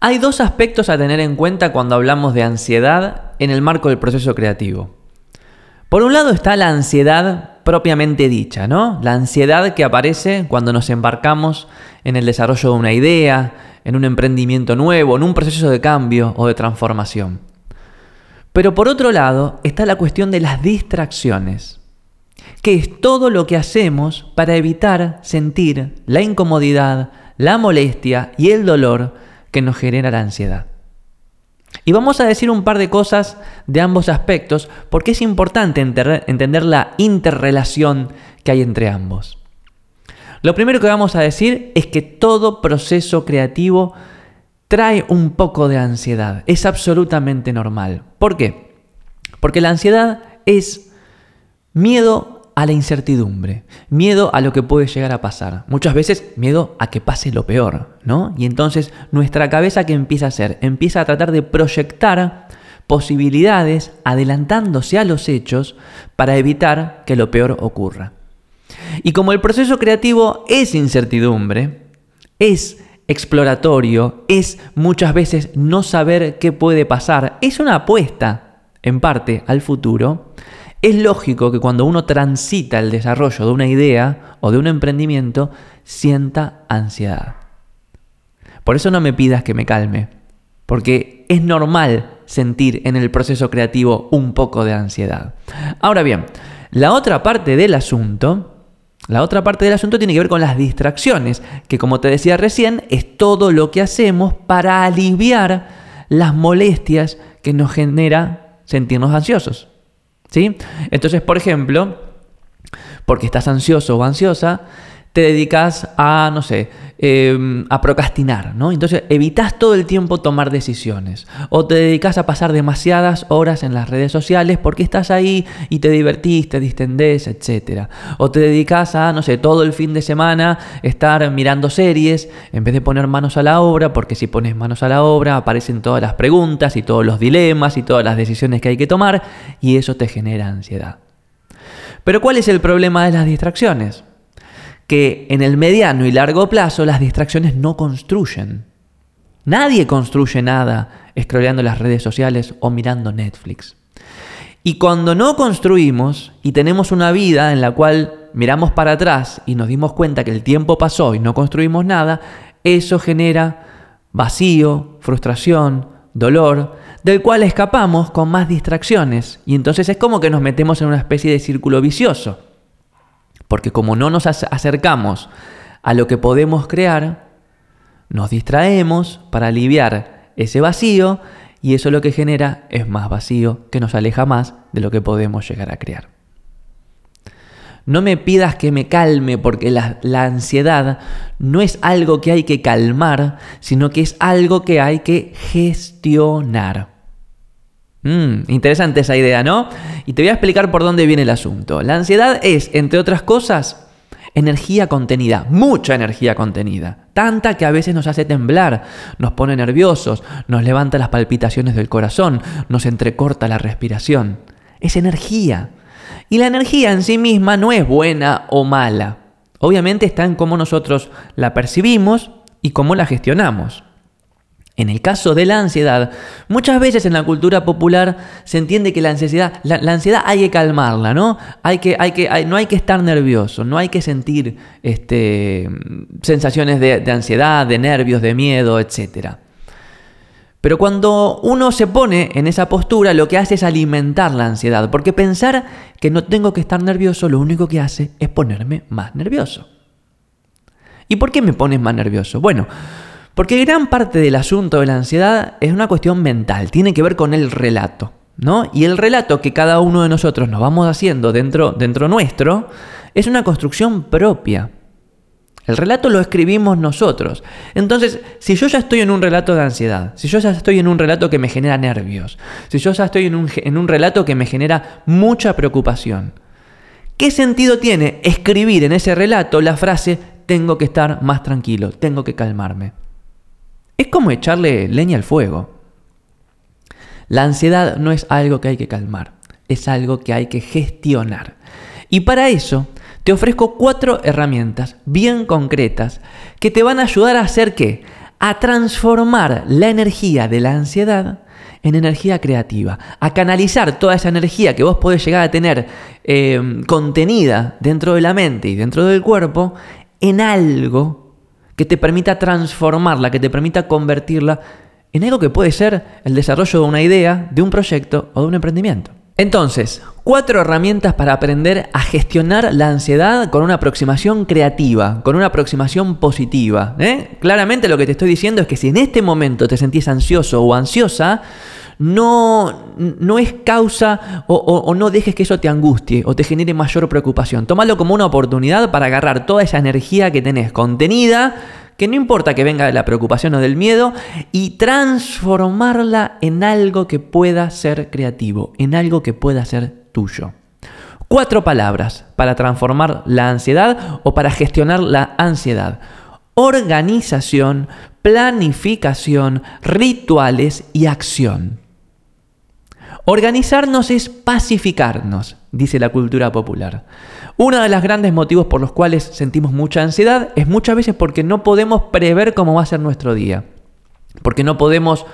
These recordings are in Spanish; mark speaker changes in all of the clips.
Speaker 1: Hay dos aspectos a tener en cuenta cuando hablamos de ansiedad en el marco del proceso creativo. Por un lado está la ansiedad propiamente dicha, ¿no? La ansiedad que aparece cuando nos embarcamos en el desarrollo de una idea, en un emprendimiento nuevo, en un proceso de cambio o de transformación. Pero por otro lado está la cuestión de las distracciones, que es todo lo que hacemos para evitar sentir la incomodidad, la molestia y el dolor que nos genera la ansiedad. Y vamos a decir un par de cosas de ambos aspectos porque es importante entender la interrelación que hay entre ambos. Lo primero que vamos a decir es que todo proceso creativo trae un poco de ansiedad. Es absolutamente normal. ¿Por qué? Porque la ansiedad es miedo a la incertidumbre, miedo a lo que puede llegar a pasar. Muchas veces miedo a que pase lo peor, ¿no? Y entonces nuestra cabeza que empieza a hacer, empieza a tratar de proyectar posibilidades adelantándose a los hechos para evitar que lo peor ocurra. Y como el proceso creativo es incertidumbre, es exploratorio, es muchas veces no saber qué puede pasar, es una apuesta en parte al futuro, es lógico que cuando uno transita el desarrollo de una idea o de un emprendimiento, sienta ansiedad. Por eso no me pidas que me calme, porque es normal sentir en el proceso creativo un poco de ansiedad. Ahora bien, la otra parte del asunto, la otra parte del asunto tiene que ver con las distracciones, que como te decía recién, es todo lo que hacemos para aliviar las molestias que nos genera sentirnos ansiosos. ¿Sí? Entonces, por ejemplo, porque estás ansioso o ansiosa, te dedicas a, no sé, em, a procrastinar, ¿no? Entonces evitas todo el tiempo tomar decisiones. O te dedicas a pasar demasiadas horas en las redes sociales porque estás ahí y te divertís, te distendés, etc. O te dedicas a, no sé, todo el fin de semana estar mirando series en vez de poner manos a la obra, porque si pones manos a la obra aparecen todas las preguntas y todos los dilemas y todas las decisiones que hay que tomar y eso te genera ansiedad. Pero ¿cuál es el problema de las distracciones? Que en el mediano y largo plazo las distracciones no construyen. Nadie construye nada scrolleando las redes sociales o mirando Netflix. Y cuando no construimos y tenemos una vida en la cual miramos para atrás y nos dimos cuenta que el tiempo pasó y no construimos nada, eso genera vacío, frustración, dolor, del cual escapamos con más distracciones. Y entonces es como que nos metemos en una especie de círculo vicioso. Porque como no nos acercamos a lo que podemos crear, nos distraemos para aliviar ese vacío y eso lo que genera es más vacío que nos aleja más de lo que podemos llegar a crear. No me pidas que me calme porque la, ansiedad no es algo que hay que calmar, sino que es algo que hay que gestionar. Mm, interesante esa idea, ¿no? Y te voy a explicar por dónde viene el asunto. La ansiedad es, entre otras cosas, energía contenida, mucha energía contenida, tanta que a veces nos hace temblar, nos pone nerviosos, nos levanta las palpitaciones del corazón, nos entrecorta la respiración. Es energía. Y la energía en sí misma no es buena o mala. Obviamente está en cómo nosotros la percibimos y cómo la gestionamos. En el caso de la ansiedad, muchas veces en la cultura popular se entiende que la ansiedad, la, ansiedad hay que calmarla, ¿no? Hay que, hay que, no hay que estar nervioso, no hay que sentir este, sensaciones de, de ansiedad, de nervios, de miedo, etc. Pero cuando uno se pone en esa postura, lo que hace es alimentar la ansiedad, porque pensar que no tengo que estar nervioso, lo único que hace es ponerme más nervioso. ¿Y por qué me pones más nervioso? Bueno, porque gran parte del asunto de la ansiedad es una cuestión mental, tiene que ver con el relato. ¿no? Y el relato que cada uno de nosotros nos vamos haciendo dentro, dentro nuestro es una construcción propia. El relato lo escribimos nosotros. Entonces, si yo ya estoy en un relato de ansiedad, si yo ya estoy en un relato que me genera nervios, si yo ya estoy en un, en un relato que me genera mucha preocupación, ¿qué sentido tiene escribir en ese relato la frase tengo que estar más tranquilo, tengo que calmarme? Es como echarle leña al fuego. La ansiedad no es algo que hay que calmar, es algo que hay que gestionar. Y para eso te ofrezco cuatro herramientas bien concretas que te van a ayudar a hacer qué? a transformar la energía de la ansiedad en energía creativa, a canalizar toda esa energía que vos podés llegar a tener eh, contenida dentro de la mente y dentro del cuerpo en algo que te permita transformarla, que te permita convertirla en algo que puede ser el desarrollo de una idea, de un proyecto o de un emprendimiento. Entonces, cuatro herramientas para aprender a gestionar la ansiedad con una aproximación creativa, con una aproximación positiva. ¿eh? Claramente lo que te estoy diciendo es que si en este momento te sentís ansioso o ansiosa, no, no es causa o, o, no dejes que eso te angustie o te genere mayor preocupación. Tómalo como una oportunidad para agarrar toda esa energía que tenés contenida que no importa que venga de la preocupación o del miedo, y transformarla en algo que pueda ser creativo, en algo que pueda ser tuyo. Cuatro palabras para transformar la ansiedad o para gestionar la ansiedad. Organización, planificación, rituales y acción. Organizarnos es pacificarnos, dice la cultura popular. Uno de los grandes motivos por los cuales sentimos mucha ansiedad es muchas veces porque no podemos prever cómo va a ser nuestro día. Porque no podemos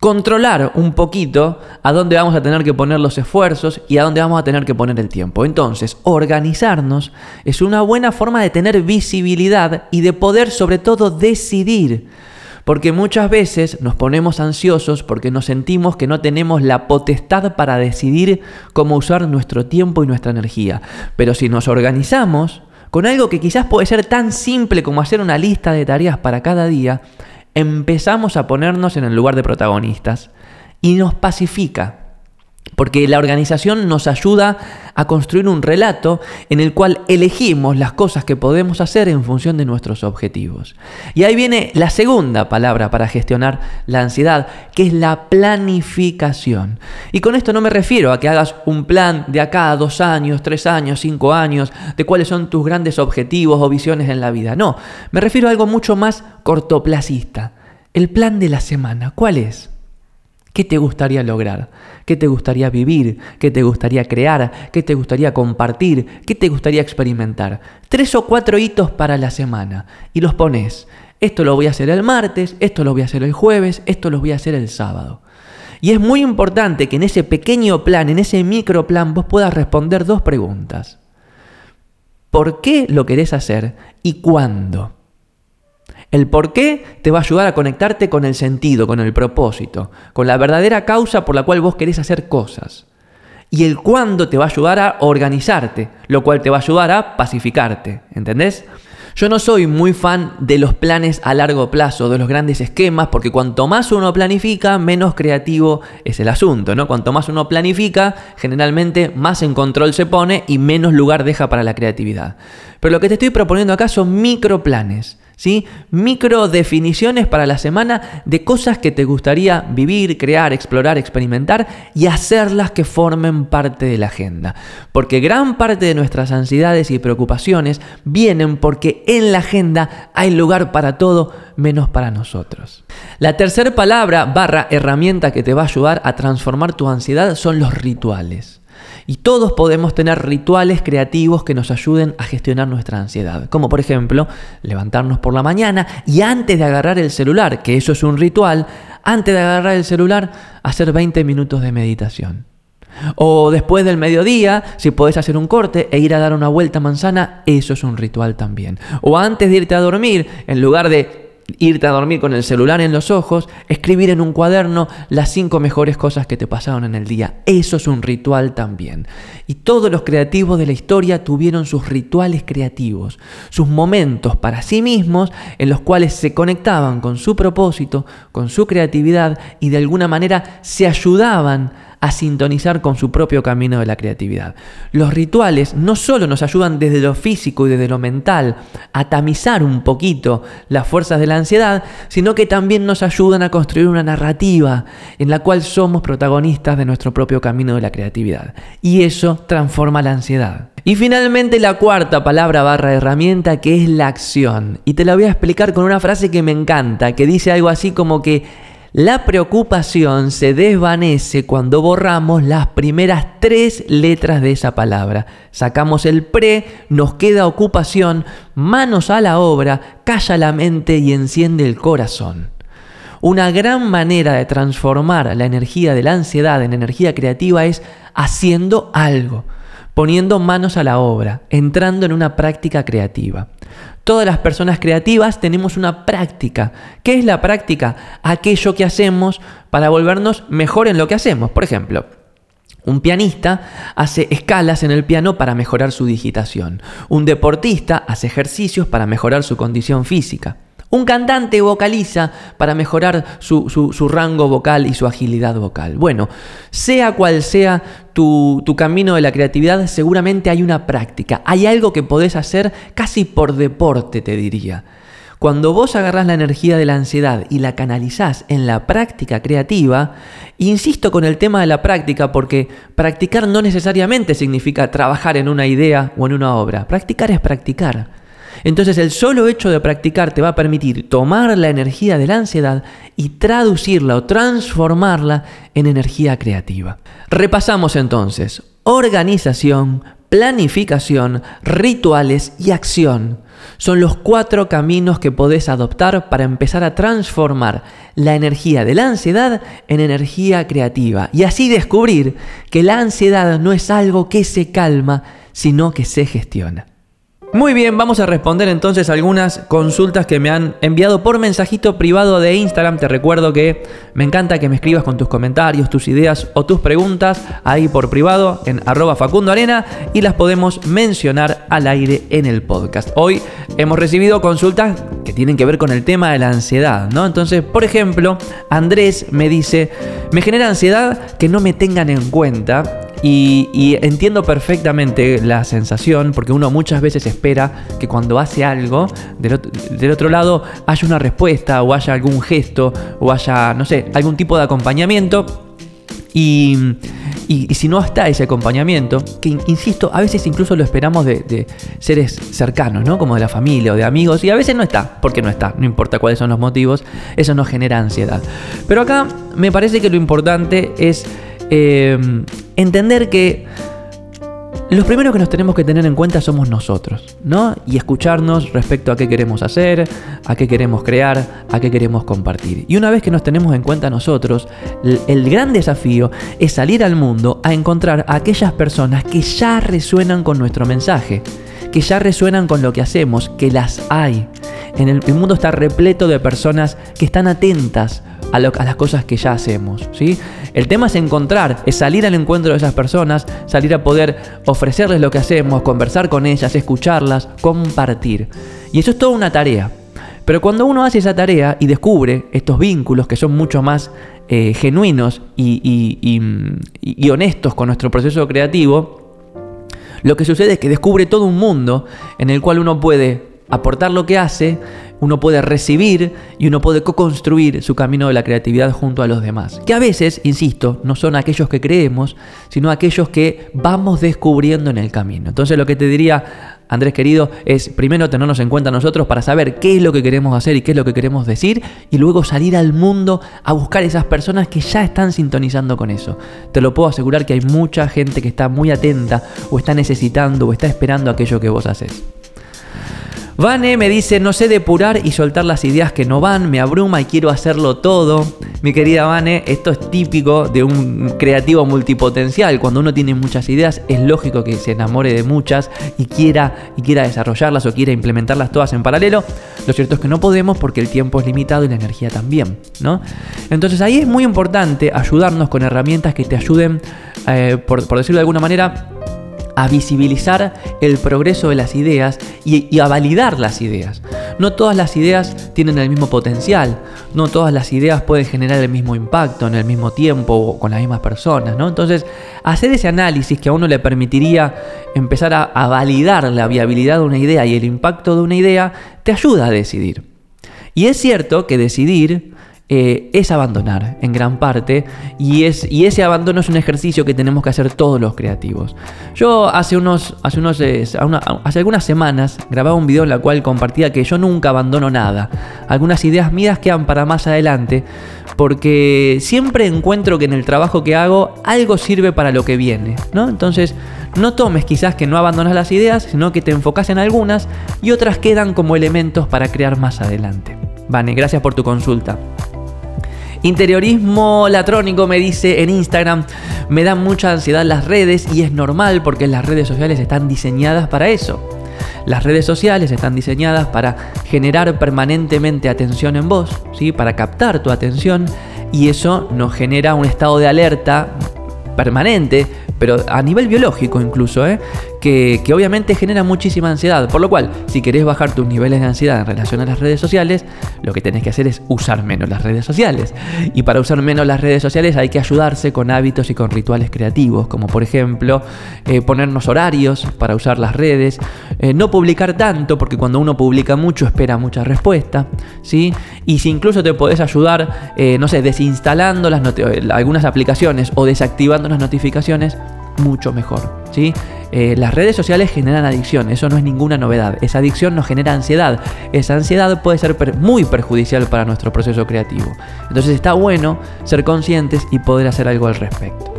Speaker 1: controlar un poquito a dónde vamos a tener que poner los esfuerzos y a dónde vamos a tener que poner el tiempo. Entonces, organizarnos es una buena forma de tener visibilidad y de poder sobre todo decidir porque muchas veces nos ponemos ansiosos porque nos sentimos que no tenemos la potestad para decidir cómo usar nuestro tiempo y nuestra energía. Pero si nos organizamos con algo que quizás puede ser tan simple como hacer una lista de tareas para cada día, empezamos a ponernos en el lugar de protagonistas y nos pacifica. Porque la organización nos ayuda a construir un relato en el cual elegimos las cosas que podemos hacer en función de nuestros objetivos. Y ahí viene la segunda palabra para gestionar la ansiedad, que es la planificación. Y con esto no me refiero a que hagas un plan de acá a dos años, tres años, cinco años, de cuáles son tus grandes objetivos o visiones en la vida. No, me refiero a algo mucho más cortoplacista. El plan de la semana, ¿cuál es? ¿Qué te gustaría lograr? ¿Qué te gustaría vivir? ¿Qué te gustaría crear? ¿Qué te gustaría compartir? ¿Qué te gustaría experimentar? Tres o cuatro hitos para la semana y los pones. Esto lo voy a hacer el martes, esto lo voy a hacer el jueves, esto lo voy a hacer el sábado. Y es muy importante que en ese pequeño plan, en ese micro plan, vos puedas responder dos preguntas. ¿Por qué lo querés hacer y cuándo? El por qué te va a ayudar a conectarte con el sentido, con el propósito, con la verdadera causa por la cual vos querés hacer cosas. Y el cuándo te va a ayudar a organizarte, lo cual te va a ayudar a pacificarte, ¿entendés? Yo no soy muy fan de los planes a largo plazo, de los grandes esquemas, porque cuanto más uno planifica, menos creativo es el asunto, ¿no? Cuanto más uno planifica, generalmente más en control se pone y menos lugar deja para la creatividad. Pero lo que te estoy proponiendo acá son microplanes ¿sí? Micro definiciones para la semana de cosas que te gustaría vivir, crear, explorar, experimentar y hacerlas que formen parte de la agenda. Porque gran parte de nuestras ansiedades y preocupaciones vienen porque en la agenda hay lugar para todo menos para nosotros. La tercera palabra barra herramienta que te va a ayudar a transformar tu ansiedad son los rituales. Y todos podemos tener rituales creativos que nos ayuden a gestionar nuestra ansiedad. Como por ejemplo, levantarnos por la mañana y antes de agarrar el celular, que eso es un ritual, antes de agarrar el celular, hacer 20 minutos de meditación. O después del mediodía, si podés hacer un corte e ir a dar una vuelta manzana, eso es un ritual también. O antes de irte a dormir, en lugar de irte a dormir con el celular en los ojos, escribir en un cuaderno las cinco mejores cosas que te pasaron en el día. Eso es un ritual también. Y todos los creativos de la historia tuvieron sus rituales creativos, sus momentos para sí mismos en los cuales se conectaban con su propósito, con su creatividad y de alguna manera se ayudaban a sintonizar con su propio camino de la creatividad. Los rituales no solo nos ayudan desde lo físico y desde lo mental a tamizar un poquito las fuerzas de la ansiedad, sino que también nos ayudan a construir una narrativa en la cual somos protagonistas de nuestro propio camino de la creatividad. Y eso transforma la ansiedad. Y finalmente la cuarta palabra barra herramienta que es la acción. Y te la voy a explicar con una frase que me encanta, que dice algo así como que La preocupación se desvanece cuando borramos las primeras tres letras de esa palabra. Sacamos el pre, nos queda ocupación, manos a la obra, calla la mente y enciende el corazón. Una gran manera de transformar la energía de la ansiedad en energía creativa es haciendo algo, poniendo manos a la obra, entrando en una práctica creativa. Todas las personas creativas tenemos una práctica. ¿Qué es la práctica? Aquello que hacemos para volvernos mejor en lo que hacemos. Por ejemplo, un pianista hace escalas en el piano para mejorar su digitación. Un deportista hace ejercicios para mejorar su condición física. Un cantante vocaliza para mejorar su, rango vocal y su agilidad vocal. Bueno, sea cual sea tu, tu, camino de la creatividad, seguramente hay una práctica, hay algo que podés hacer casi por deporte, te diría. Cuando vos agarrás la energía de la ansiedad y la canalizás en la práctica creativa, insisto con el tema de la práctica porque practicar no necesariamente significa trabajar en una idea o en una obra. Practicar es practicar. Entonces el solo hecho de practicar te va a permitir tomar la energía de la ansiedad y traducirla o transformarla en energía creativa. Repasamos entonces organización, planificación, rituales y acción. Son los cuatro caminos que podés adoptar para empezar a transformar la energía de la ansiedad en energía creativa y así descubrir que la ansiedad no es algo que se calma, sino que se gestiona. Muy bien, vamos a responder entonces algunas consultas que me han enviado por mensajito privado de Instagram. Te recuerdo que me encanta que me escribas con tus comentarios, tus ideas o tus preguntas ahí por privado en arroba Facundo Arena y las podemos mencionar al aire en el podcast. Hoy hemos recibido consultas que tienen que ver con el tema de la ansiedad, ¿no? Entonces, por ejemplo, Andrés me dice, me genera ansiedad que no me tengan en cuenta y, entiendo perfectamente la sensación, porque uno muchas veces espera que cuando hace algo, del, otro lado haya una respuesta o haya algún gesto o haya, no sé, algún tipo de acompañamiento. Y, si no está ese acompañamiento, que insisto, a veces incluso lo esperamos de, de, seres cercanos, ¿no? Como de la familia o de amigos, y a veces no está, porque no está, no importa cuáles son los motivos, eso nos genera ansiedad. Pero acá me parece que lo importante es Em, entender que los primeros que nos tenemos que tener en cuenta somos nosotros, ¿no? Y escucharnos respecto a qué queremos hacer, a qué queremos crear, a qué queremos compartir. Y una vez que nos tenemos en cuenta nosotros, el gran desafío es salir al mundo a encontrar a aquellas personas que ya resuenan con nuestro mensaje, que ya resuenan con lo que hacemos, que las hay. En el, mundo está repleto de personas que están atentas a, las cosas que ya hacemos. ¿sí? El tema es encontrar, es salir al encuentro de esas personas, salir a poder ofrecerles lo que hacemos, conversar con ellas, escucharlas, compartir. Y eso es toda una tarea. Pero cuando uno hace esa tarea y descubre estos vínculos que son mucho más eh, genuinos y honestos con nuestro proceso creativo, lo que sucede es que descubre todo un mundo en el cual uno puede aportar lo que hace, uno puede recibir y uno puede co-construir su camino de la creatividad junto a los demás. Que a veces, insisto, no son aquellos que creemos, sino aquellos que vamos descubriendo en el camino. Entonces lo que te diría, Andrés querido, es primero tenernos en cuenta nosotros para saber qué es lo que queremos hacer y qué es lo que queremos decir y luego salir al mundo a buscar esas personas que ya están sintonizando con eso. Te lo puedo asegurar que hay mucha gente que está muy atenta o está necesitando o está esperando aquello que vos haces. Vane me dice, no sé depurar y soltar las ideas que no van, me abruma y quiero hacerlo todo. Mi querida Vane, esto es típico de un creativo multipotencial. Cuando uno tiene muchas ideas, es lógico que se enamore de muchas y quiera, y quiera desarrollarlas o quiera implementarlas todas en paralelo. Lo cierto es que no podemos porque el tiempo es limitado y la energía también, ¿no? Entonces ahí es muy importante ayudarnos con herramientas que te ayuden, eh, por decirlo de alguna manera, a visibilizar el progreso de las ideas y, a validar las ideas. No todas las ideas tienen el mismo potencial, no todas las ideas pueden generar el mismo impacto en el mismo tiempo o con las mismas personas, ¿no? Entonces, hacer ese análisis que a uno le permitiría empezar a, a validar la viabilidad de una idea y el impacto de una idea, te ayuda a decidir. Y es cierto que decidir eh, es abandonar en gran parte y, es, y ese abandono es un ejercicio que tenemos que hacer todos los creativos. Yo hace, unos, hace, eh, hace algunas semanas grababa un video en la cual compartía que yo nunca abandono nada. Algunas ideas mías quedan para más adelante porque siempre encuentro que en el trabajo que hago algo sirve para lo que viene. ¿no? Entonces no tomes quizás que no abandonas las ideas, sino que te enfocas en algunas y otras quedan como elementos para crear más adelante. Vane, gracias por tu consulta. Interiorismo latrónico me dice en Instagram, me da mucha ansiedad las redes y es normal porque las redes sociales están diseñadas para eso. Las redes sociales están diseñadas para generar permanentemente atención en vos, ¿sí? para captar tu atención y eso nos genera un estado de alerta permanente, pero a nivel biológico incluso, ¿eh? Que, obviamente genera muchísima ansiedad. Por lo cual, si querés bajar tus niveles de ansiedad en relación a las redes sociales, lo que tenés que hacer es usar menos las redes sociales. Y para usar menos las redes sociales hay que ayudarse con hábitos y con rituales creativos, como por ejemplo eh, ponernos horarios para usar las redes, eh, no publicar tanto, porque cuando uno publica mucho espera mucha respuesta, ¿sí? Y si incluso te podés ayudar, eh, no sé, desinstalando las algunas aplicaciones o desactivando las notificaciones, mucho mejor. ¿sí? Eh, las redes sociales generan adicción, eso no es ninguna novedad. Esa adicción nos genera ansiedad. Esa ansiedad puede ser muy perjudicial para nuestro proceso creativo. Entonces está bueno ser conscientes y poder hacer algo al respecto.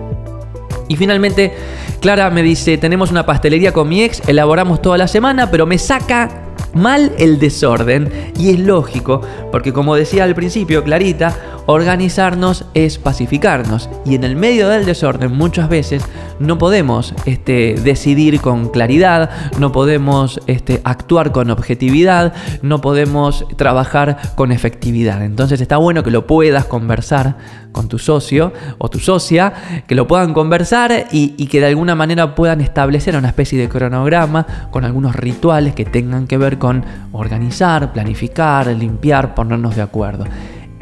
Speaker 1: Y finalmente, Clara me dice, tenemos una pastelería con mi ex, elaboramos toda la semana, pero me saca mal el desorden. Y es lógico, porque como decía al principio Clarita, organizarnos es pacificarnos. Y en el medio del desorden muchas veces no podemos este, decidir con claridad, no podemos este, actuar con objetividad, no podemos trabajar con efectividad. Entonces está bueno que lo puedas conversar con tu socio o tu socia, que lo puedan conversar y, y que de alguna manera puedan establecer una especie de cronograma con algunos rituales que tengan que ver con organizar, planificar, limpiar, ponernos de acuerdo.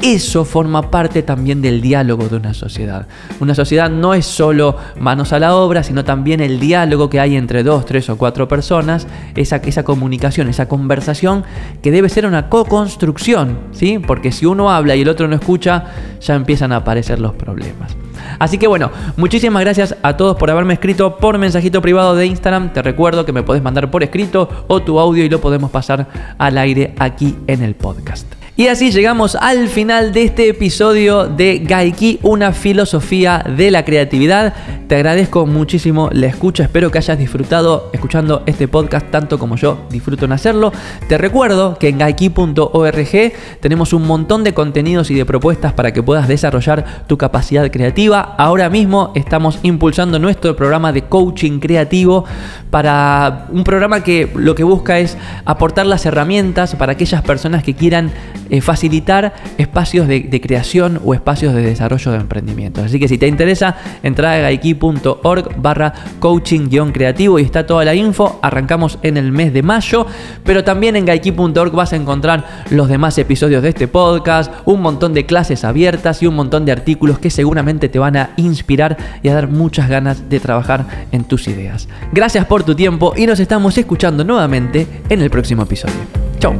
Speaker 1: Eso forma parte también del diálogo de una sociedad. Una sociedad no es solo manos a la obra, sino también el diálogo que hay entre dos, tres o cuatro personas, esa, esa comunicación, esa conversación que debe ser una co-construcción, ¿sí? Porque si uno habla y el otro no escucha, ya empiezan a aparecer los problemas. Así que bueno, muchísimas gracias a todos por haberme escrito por mensajito privado de Instagram. Te recuerdo que me podés mandar por escrito o tu audio y lo podemos pasar al aire aquí en el podcast. Y así llegamos al final de este episodio de Gaiki, una filosofía de la creatividad. Te agradezco muchísimo la escucha, espero que hayas disfrutado escuchando este podcast tanto como yo disfruto en hacerlo. Te recuerdo que en gaiki.org tenemos un montón de contenidos y de propuestas para que puedas desarrollar tu capacidad creativa. Ahora mismo estamos impulsando nuestro programa de coaching creativo para un programa que lo que busca es aportar las herramientas para aquellas personas que quieran eh, facilitar espacios de, creación o espacios de desarrollo de emprendimiento. Así que si te interesa, entra a gaiki.org barra coaching-creativo y está toda la info. Arrancamos en el mes de mayo, pero también en gaiki.org vas a encontrar los demás episodios de este podcast, un montón de clases abiertas y un montón de artículos que seguramente te van a inspirar y a dar muchas ganas de trabajar en tus ideas. Gracias por tu tiempo y nos estamos escuchando nuevamente en el próximo episodio. Chao.